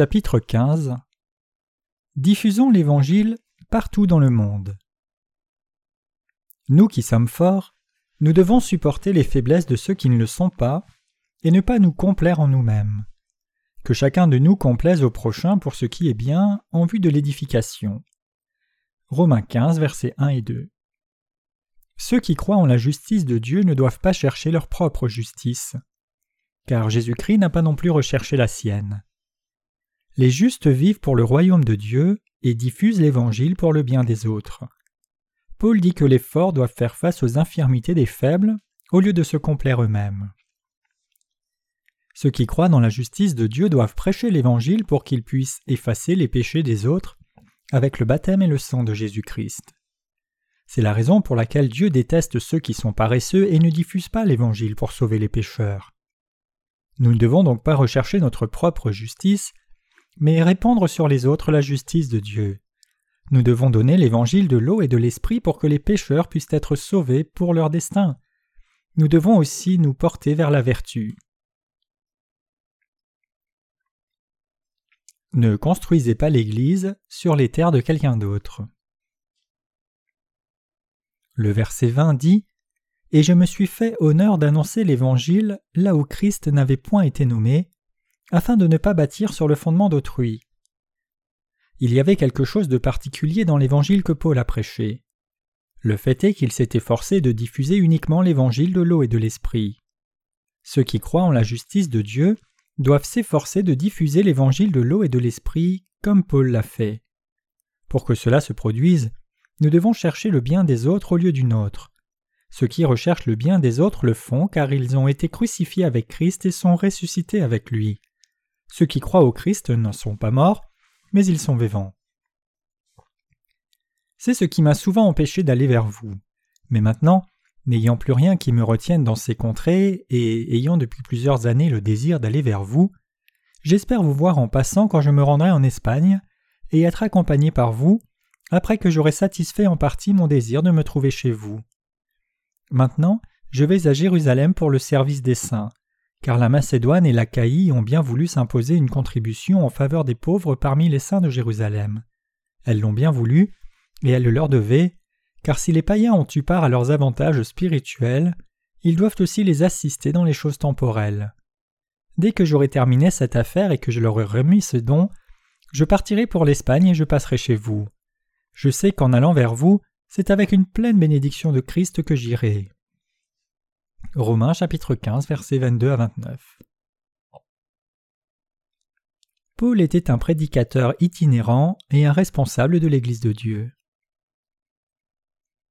Chapitre 15 Diffusons l'Évangile partout dans le monde. Nous qui sommes forts, nous devons supporter les faiblesses de ceux qui ne le sont pas, et ne pas nous complaire en nous-mêmes. Que chacun de nous complaise au prochain pour ce qui est bien en vue de l'édification. Romains 15, versets 1 et 2. Ceux qui croient en la justice de Dieu ne doivent pas chercher leur propre justice, car Jésus-Christ n'a pas non plus recherché la sienne. Les justes vivent pour le royaume de Dieu et diffusent l'Évangile pour le bien des autres. Paul dit que les forts doivent faire face aux infirmités des faibles au lieu de se complaire eux-mêmes. Ceux qui croient dans la justice de Dieu doivent prêcher l'Évangile pour qu'ils puissent effacer les péchés des autres avec le baptême et le sang de Jésus-Christ. C'est la raison pour laquelle Dieu déteste ceux qui sont paresseux et ne diffusent pas l'Évangile pour sauver les pécheurs. Nous ne devons donc pas rechercher notre propre justice, mais répandre sur les autres la justice de Dieu. Nous devons donner l'évangile de l'eau et de l'esprit pour que les pécheurs puissent être sauvés pour leur destin. Nous devons aussi nous porter vers la vertu. Ne construisez pas l'Église sur les terres de quelqu'un d'autre. Le verset 20 dit Et je me suis fait honneur d'annoncer l'Évangile là où Christ n'avait point été nommé, afin de ne pas bâtir sur le fondement d'autrui. Il y avait quelque chose de particulier dans l'évangile que Paul a prêché. Le fait est qu'il s'est efforcé de diffuser uniquement l'évangile de l'eau et de l'esprit. Ceux qui croient en la justice de Dieu doivent s'efforcer de diffuser l'évangile de l'eau et de l'esprit comme Paul l'a fait. Pour que cela se produise, nous devons chercher le bien des autres au lieu du nôtre. Ceux qui recherchent le bien des autres le font car ils ont été crucifiés avec Christ et sont ressuscités avec lui. Ceux qui croient au Christ n'en sont pas morts, mais ils sont vivants. C'est ce qui m'a souvent empêché d'aller vers vous. Mais maintenant, n'ayant plus rien qui me retienne dans ces contrées, et ayant depuis plusieurs années le désir d'aller vers vous, j'espère vous voir en passant quand je me rendrai en Espagne, et être accompagné par vous, après que j'aurai satisfait en partie mon désir de me trouver chez vous. Maintenant, je vais à Jérusalem pour le service des saints car la Macédoine et l'Achaïe ont bien voulu s'imposer une contribution en faveur des pauvres parmi les saints de Jérusalem. Elles l'ont bien voulu, et elles le leur devaient, car si les païens ont eu part à leurs avantages spirituels, ils doivent aussi les assister dans les choses temporelles. Dès que j'aurai terminé cette affaire et que je leur ai remis ce don, je partirai pour l'Espagne et je passerai chez vous. Je sais qu'en allant vers vous, c'est avec une pleine bénédiction de Christ que j'irai. Romains chapitre 15 versets 22 à 29. Paul était un prédicateur itinérant et un responsable de l'Église de Dieu.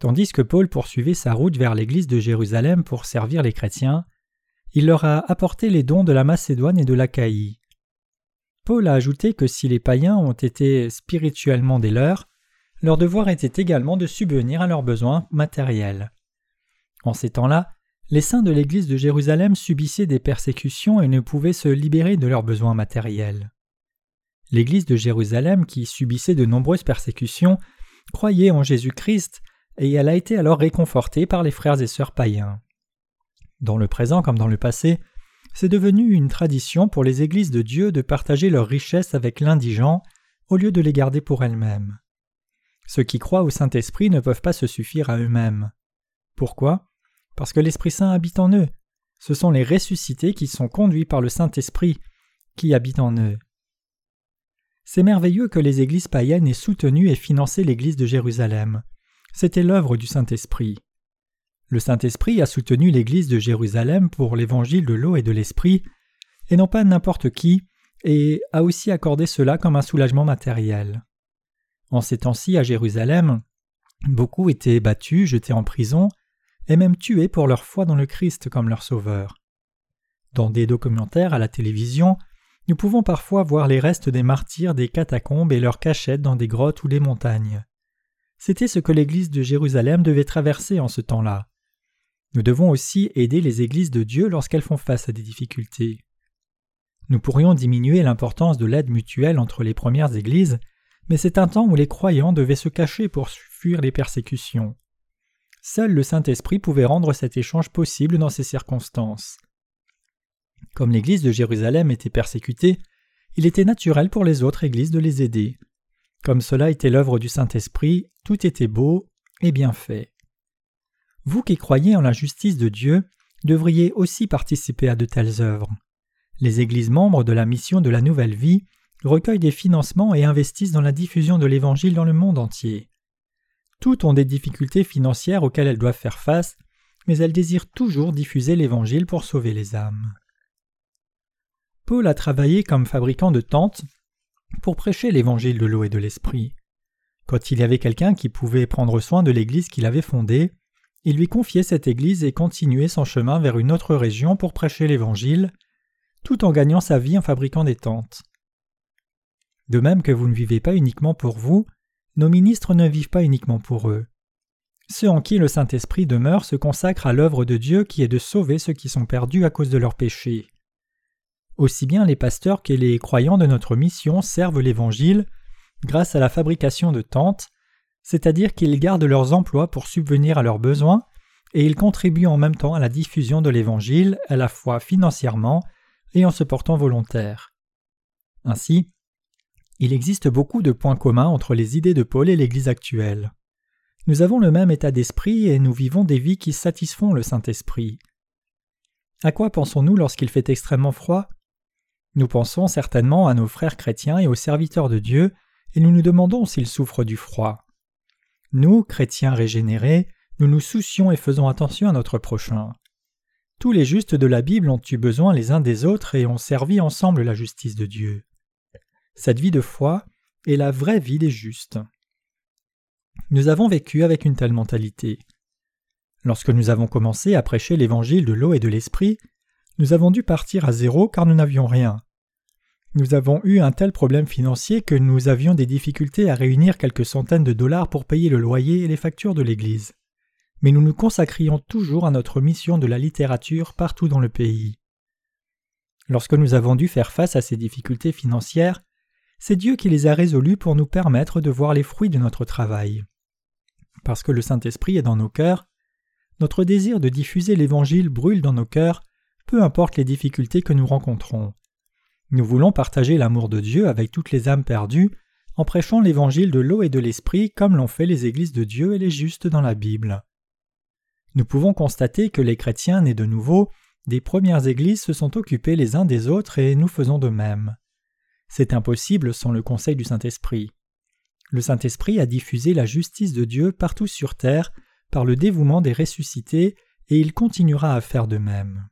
Tandis que Paul poursuivait sa route vers l'Église de Jérusalem pour servir les chrétiens, il leur a apporté les dons de la Macédoine et de l'Achaïe. Paul a ajouté que si les païens ont été spirituellement des leurs, leur devoir était également de subvenir à leurs besoins matériels. En ces temps-là, les saints de l'Église de Jérusalem subissaient des persécutions et ne pouvaient se libérer de leurs besoins matériels. L'Église de Jérusalem, qui subissait de nombreuses persécutions, croyait en Jésus-Christ et elle a été alors réconfortée par les frères et sœurs païens. Dans le présent comme dans le passé, c'est devenu une tradition pour les églises de Dieu de partager leurs richesses avec l'indigent au lieu de les garder pour elles-mêmes. Ceux qui croient au Saint-Esprit ne peuvent pas se suffire à eux-mêmes. Pourquoi? Parce que l'Esprit Saint habite en eux. Ce sont les ressuscités qui sont conduits par le Saint-Esprit qui habite en eux. C'est merveilleux que les églises païennes aient soutenu et financé l'Église de Jérusalem. C'était l'œuvre du Saint-Esprit. Le Saint-Esprit a soutenu l'Église de Jérusalem pour l'évangile de l'eau et de l'Esprit, et non pas n'importe qui, et a aussi accordé cela comme un soulagement matériel. En ces temps-ci à Jérusalem, beaucoup étaient battus, jetés en prison, et même tués pour leur foi dans le Christ comme leur sauveur. Dans des documentaires à la télévision, nous pouvons parfois voir les restes des martyrs des catacombes et leurs cachettes dans des grottes ou des montagnes. C'était ce que l'Église de Jérusalem devait traverser en ce temps-là. Nous devons aussi aider les églises de Dieu lorsqu'elles font face à des difficultés. Nous pourrions diminuer l'importance de l'aide mutuelle entre les premières églises, mais c'est un temps où les croyants devaient se cacher pour fuir les persécutions. Seul le Saint-Esprit pouvait rendre cet échange possible dans ces circonstances. Comme l'Église de Jérusalem était persécutée, il était naturel pour les autres églises de les aider. Comme cela était l'œuvre du Saint-Esprit, tout était beau et bien fait. Vous qui croyez en la justice de Dieu, devriez aussi participer à de telles œuvres. Les églises membres de la mission de la Nouvelle Vie recueillent des financements et investissent dans la diffusion de l'Évangile dans le monde entier. Toutes ont des difficultés financières auxquelles elles doivent faire face, mais elles désirent toujours diffuser l'Évangile pour sauver les âmes. Paul a travaillé comme fabricant de tentes pour prêcher l'Évangile de l'eau et de l'Esprit. Quand il y avait quelqu'un qui pouvait prendre soin de l'Église qu'il avait fondée, il lui confiait cette Église et continuait son chemin vers une autre région pour prêcher l'Évangile, tout en gagnant sa vie en fabriquant des tentes. De même que vous ne vivez pas uniquement pour vous, nos ministres ne vivent pas uniquement pour eux. Ceux en qui le Saint-Esprit demeure se consacrent à l'œuvre de Dieu qui est de sauver ceux qui sont perdus à cause de leurs péchés. Aussi bien les pasteurs que les croyants de notre mission servent l'Évangile grâce à la fabrication de tentes, c'est-à-dire qu'ils gardent leurs emplois pour subvenir à leurs besoins et ils contribuent en même temps à la diffusion de l'Évangile à la fois financièrement et en se portant volontaires. Ainsi, il existe beaucoup de points communs entre les idées de Paul et l'Église actuelle. Nous avons le même état d'esprit et nous vivons des vies qui satisfont le Saint-Esprit. À quoi pensons-nous lorsqu'il fait extrêmement froid? Nous pensons certainement à nos frères chrétiens et aux serviteurs de Dieu, et nous nous demandons s'ils souffrent du froid. Nous, chrétiens régénérés, nous nous soucions et faisons attention à notre prochain. Tous les justes de la Bible ont eu besoin les uns des autres et ont servi ensemble la justice de Dieu. Cette vie de foi est la vraie vie des justes. Nous avons vécu avec une telle mentalité. Lorsque nous avons commencé à prêcher l'évangile de l'eau et de l'esprit, nous avons dû partir à zéro car nous n'avions rien. Nous avons eu un tel problème financier que nous avions des difficultés à réunir quelques centaines de dollars pour payer le loyer et les factures de l'Église. Mais nous nous consacrions toujours à notre mission de la littérature partout dans le pays. Lorsque nous avons dû faire face à ces difficultés financières, c'est Dieu qui les a résolus pour nous permettre de voir les fruits de notre travail. Parce que le Saint-Esprit est dans nos cœurs, notre désir de diffuser l'Évangile brûle dans nos cœurs, peu importe les difficultés que nous rencontrons. Nous voulons partager l'amour de Dieu avec toutes les âmes perdues en prêchant l'Évangile de l'eau et de l'Esprit comme l'ont fait les églises de Dieu et les justes dans la Bible. Nous pouvons constater que les chrétiens nés de nouveau des premières églises se sont occupés les uns des autres et nous faisons de même. C'est impossible sans le conseil du Saint-Esprit. Le Saint-Esprit a diffusé la justice de Dieu partout sur terre par le dévouement des ressuscités et il continuera à faire de même.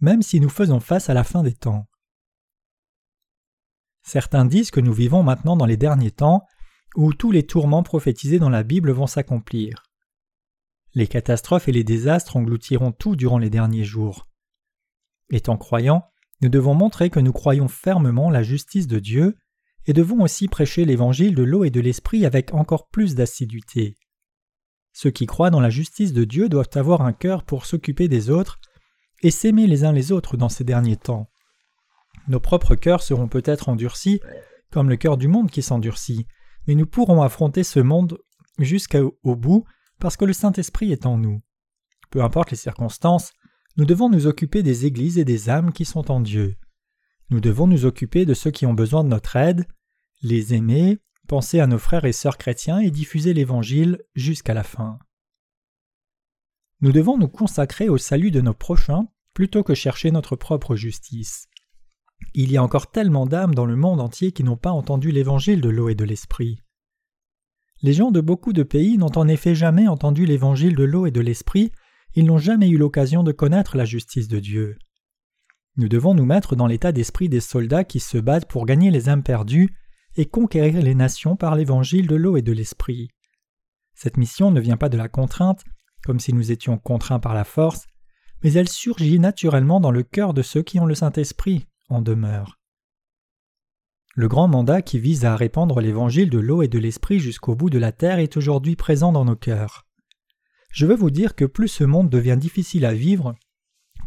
Même si nous faisons face à la fin des temps. Certains disent que nous vivons maintenant dans les derniers temps où tous les tourments prophétisés dans la Bible vont s'accomplir. Les catastrophes et les désastres engloutiront tout durant les derniers jours. Étant croyants, nous devons montrer que nous croyons fermement la justice de Dieu et devons aussi prêcher l'évangile de l'eau et de l'esprit avec encore plus d'assiduité. Ceux qui croient dans la justice de Dieu doivent avoir un cœur pour s'occuper des autres et s'aimer les uns les autres dans ces derniers temps. Nos propres cœurs seront peut-être endurcis, comme le cœur du monde qui s'endurcit, mais nous pourrons affronter ce monde jusqu'au bout parce que le Saint-Esprit est en nous. Peu importe les circonstances, nous devons nous occuper des églises et des âmes qui sont en Dieu. Nous devons nous occuper de ceux qui ont besoin de notre aide, les aimer, penser à nos frères et sœurs chrétiens et diffuser l'Évangile jusqu'à la fin. Nous devons nous consacrer au salut de nos prochains plutôt que chercher notre propre justice. Il y a encore tellement d'âmes dans le monde entier qui n'ont pas entendu l'Évangile de l'eau et de l'Esprit. Les gens de beaucoup de pays n'ont en effet jamais entendu l'Évangile de l'eau et de l'Esprit ils n'ont jamais eu l'occasion de connaître la justice de Dieu. Nous devons nous mettre dans l'état d'esprit des soldats qui se battent pour gagner les âmes perdues et conquérir les nations par l'évangile de l'eau et de l'esprit. Cette mission ne vient pas de la contrainte, comme si nous étions contraints par la force, mais elle surgit naturellement dans le cœur de ceux qui ont le Saint-Esprit en demeure. Le grand mandat qui vise à répandre l'évangile de l'eau et de l'esprit jusqu'au bout de la terre est aujourd'hui présent dans nos cœurs. Je veux vous dire que plus ce monde devient difficile à vivre,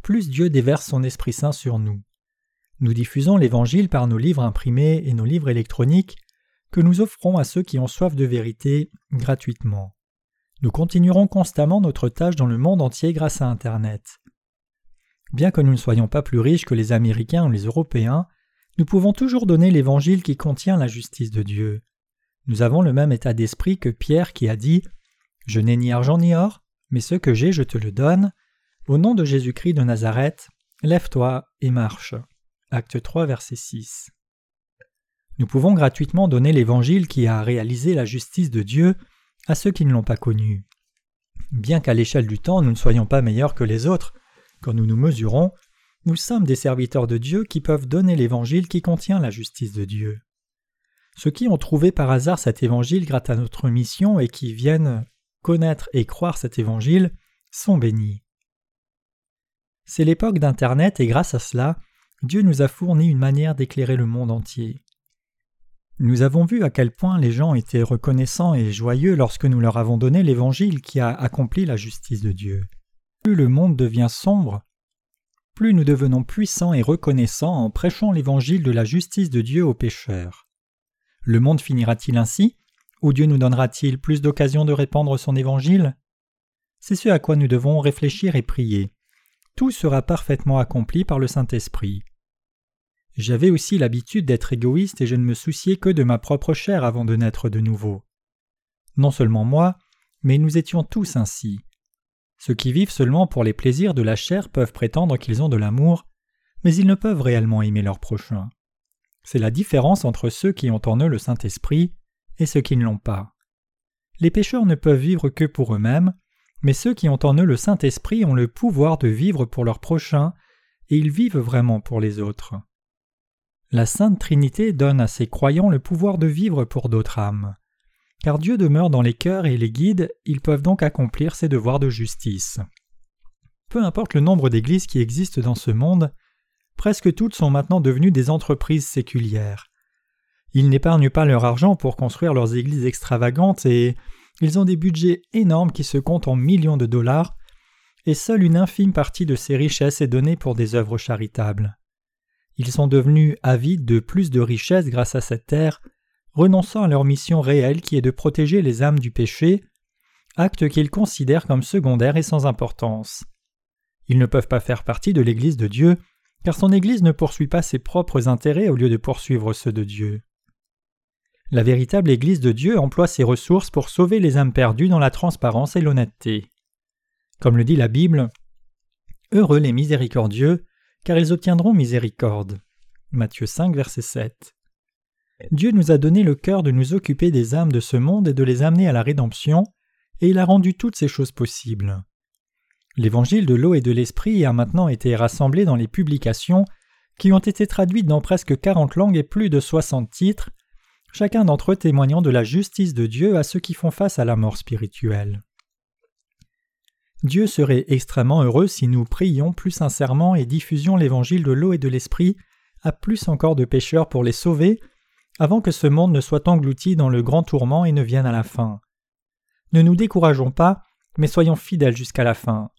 plus Dieu déverse son Esprit Saint sur nous. Nous diffusons l'Évangile par nos livres imprimés et nos livres électroniques que nous offrons à ceux qui ont soif de vérité gratuitement. Nous continuerons constamment notre tâche dans le monde entier grâce à Internet. Bien que nous ne soyons pas plus riches que les Américains ou les Européens, nous pouvons toujours donner l'Évangile qui contient la justice de Dieu. Nous avons le même état d'esprit que Pierre qui a dit Je n'ai ni argent ni or, mais ce que j'ai je te le donne. Au nom de Jésus-Christ de Nazareth, lève-toi et marche. Acte 3, verset 6. Nous pouvons gratuitement donner l'Évangile qui a réalisé la justice de Dieu à ceux qui ne l'ont pas connu. Bien qu'à l'échelle du temps nous ne soyons pas meilleurs que les autres, quand nous nous mesurons, nous sommes des serviteurs de Dieu qui peuvent donner l'Évangile qui contient la justice de Dieu. Ceux qui ont trouvé par hasard cet Évangile grâce à notre mission et qui viennent connaître et croire cet Évangile sont bénis. C'est l'époque d'Internet et grâce à cela, Dieu nous a fourni une manière d'éclairer le monde entier. Nous avons vu à quel point les gens étaient reconnaissants et joyeux lorsque nous leur avons donné l'Évangile qui a accompli la justice de Dieu. Plus le monde devient sombre, plus nous devenons puissants et reconnaissants en prêchant l'Évangile de la justice de Dieu aux pécheurs. Le monde finira-t-il ainsi? Ou Dieu nous donnera-t-il plus d'occasions de répandre son Évangile? C'est ce à quoi nous devons réfléchir et prier. Tout sera parfaitement accompli par le Saint-Esprit. J'avais aussi l'habitude d'être égoïste et je ne me souciais que de ma propre chair avant de naître de nouveau. Non seulement moi, mais nous étions tous ainsi. Ceux qui vivent seulement pour les plaisirs de la chair peuvent prétendre qu'ils ont de l'amour, mais ils ne peuvent réellement aimer leur prochain. C'est la différence entre ceux qui ont en eux le Saint-Esprit et ceux qui ne l'ont pas. Les pécheurs ne peuvent vivre que pour eux-mêmes, mais ceux qui ont en eux le Saint-Esprit ont le pouvoir de vivre pour leur prochain, et ils vivent vraiment pour les autres. La Sainte Trinité donne à ses croyants le pouvoir de vivre pour d'autres âmes. Car Dieu demeure dans les cœurs et les guide, ils peuvent donc accomplir ses devoirs de justice. Peu importe le nombre d'églises qui existent dans ce monde, presque toutes sont maintenant devenues des entreprises séculières. Ils n'épargnent pas leur argent pour construire leurs églises extravagantes et ils ont des budgets énormes qui se comptent en millions de dollars, et seule une infime partie de ces richesses est donnée pour des œuvres charitables. Ils sont devenus avides de plus de richesses grâce à cette terre, renonçant à leur mission réelle qui est de protéger les âmes du péché, acte qu'ils considèrent comme secondaire et sans importance. Ils ne peuvent pas faire partie de l'Église de Dieu, car son Église ne poursuit pas ses propres intérêts au lieu de poursuivre ceux de Dieu. La véritable Église de Dieu emploie ses ressources pour sauver les âmes perdues dans la transparence et l'honnêteté. Comme le dit la Bible, Heureux les miséricordieux, car ils obtiendront miséricorde. Matthieu 5, verset 7. Dieu nous a donné le cœur de nous occuper des âmes de ce monde et de les amener à la rédemption, et il a rendu toutes ces choses possibles. L'évangile de l'eau et de l'esprit a maintenant été rassemblé dans les publications qui ont été traduites dans presque quarante langues et plus de soixante titres, chacun d'entre eux témoignant de la justice de Dieu à ceux qui font face à la mort spirituelle. Dieu serait extrêmement heureux si nous prions plus sincèrement et diffusions l'évangile de l'eau et de l'esprit à plus encore de pécheurs pour les sauver, avant que ce monde ne soit englouti dans le grand tourment et ne vienne à la fin. Ne nous décourageons pas, mais soyons fidèles jusqu'à la fin.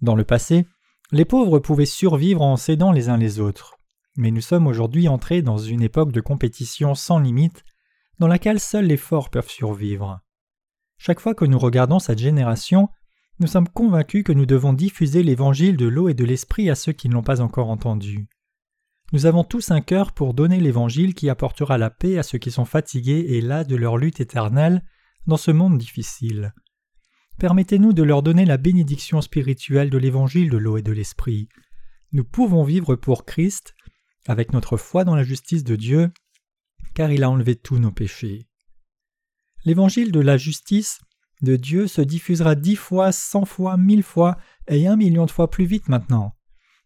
Dans le passé, les pauvres pouvaient survivre en s'aidant les uns les autres, mais nous sommes aujourd'hui entrés dans une époque de compétition sans limite, dans laquelle seuls les forts peuvent survivre. Chaque fois que nous regardons cette génération, nous sommes convaincus que nous devons diffuser l'évangile de l'eau et de l'esprit à ceux qui ne l'ont pas encore entendu. Nous avons tous un cœur pour donner l'évangile qui apportera la paix à ceux qui sont fatigués et las de leur lutte éternelle dans ce monde difficile. Permettez-nous de leur donner la bénédiction spirituelle de l'évangile de l'eau et de l'esprit. Nous pouvons vivre pour Christ, avec notre foi dans la justice de Dieu, car il a enlevé tous nos péchés. L'évangile de la justice de Dieu se diffusera dix fois, cent fois, mille fois et un million de fois plus vite maintenant.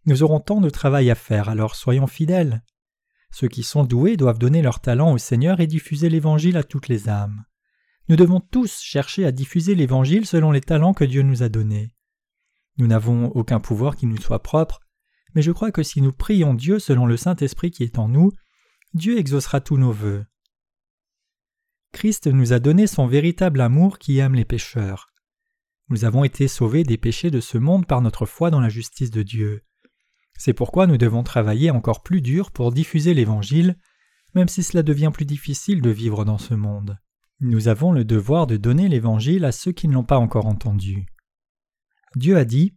Nous aurons tant de travail à faire, alors soyons fidèles. Ceux qui sont doués doivent donner leur talent au Seigneur et diffuser l'Évangile à toutes les âmes. Nous devons tous chercher à diffuser l'Évangile selon les talents que Dieu nous a donnés. Nous n'avons aucun pouvoir qui nous soit propre, mais je crois que si nous prions Dieu selon le Saint-Esprit qui est en nous, Dieu exaucera tous nos vœux. Christ nous a donné son véritable amour qui aime les pécheurs. Nous avons été sauvés des péchés de ce monde par notre foi dans la justice de Dieu. C'est pourquoi nous devons travailler encore plus dur pour diffuser l'Évangile, même si cela devient plus difficile de vivre dans ce monde. Nous avons le devoir de donner l'Évangile à ceux qui ne l'ont pas encore entendu. Dieu a dit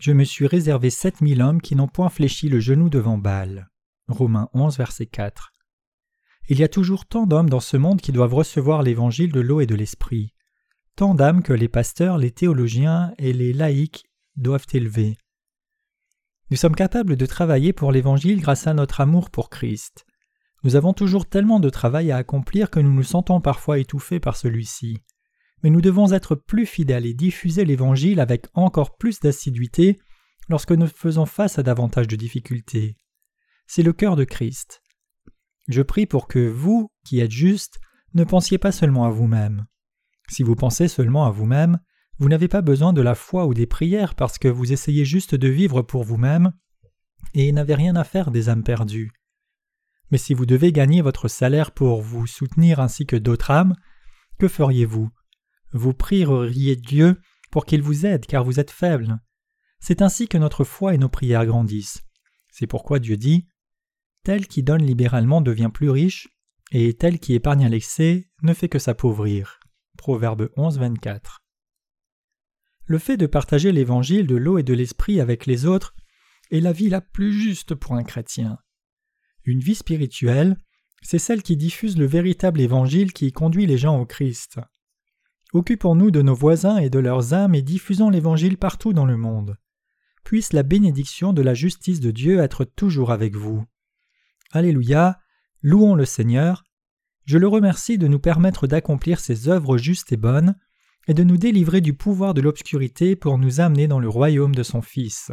Je me suis réservé sept mille hommes qui n'ont point fléchi le genou devant Baal. Romains 11, verset 4. Il y a toujours tant d'hommes dans ce monde qui doivent recevoir l'évangile de l'eau et de l'esprit, tant d'âmes que les pasteurs, les théologiens et les laïcs doivent élever. Nous sommes capables de travailler pour l'Évangile grâce à notre amour pour Christ. Nous avons toujours tellement de travail à accomplir que nous nous sentons parfois étouffés par celui-ci. Mais nous devons être plus fidèles et diffuser l'Évangile avec encore plus d'assiduité lorsque nous faisons face à davantage de difficultés. C'est le cœur de Christ. Je prie pour que vous, qui êtes justes, ne pensiez pas seulement à vous-même. Si vous pensez seulement à vous-même, vous n'avez pas besoin de la foi ou des prières parce que vous essayez juste de vivre pour vous-même et n'avez rien à faire des âmes perdues. Mais si vous devez gagner votre salaire pour vous soutenir ainsi que d'autres âmes, que feriez-vous? Vous prieriez Dieu pour qu'il vous aide car vous êtes faible. C'est ainsi que notre foi et nos prières grandissent. C'est pourquoi Dieu dit Tel qui donne libéralement devient plus riche, et tel qui épargne à l'excès ne fait que s'appauvrir. Proverbe 11, 24 le fait de partager l'évangile de l'eau et de l'esprit avec les autres est la vie la plus juste pour un chrétien. Une vie spirituelle, c'est celle qui diffuse le véritable évangile qui conduit les gens au Christ. Occupons-nous de nos voisins et de leurs âmes et diffusons l'évangile partout dans le monde. Puisse la bénédiction de la justice de Dieu être toujours avec vous. Alléluia, louons le Seigneur. Je le remercie de nous permettre d'accomplir ces œuvres justes et bonnes, et de nous délivrer du pouvoir de l'obscurité pour nous amener dans le royaume de son Fils.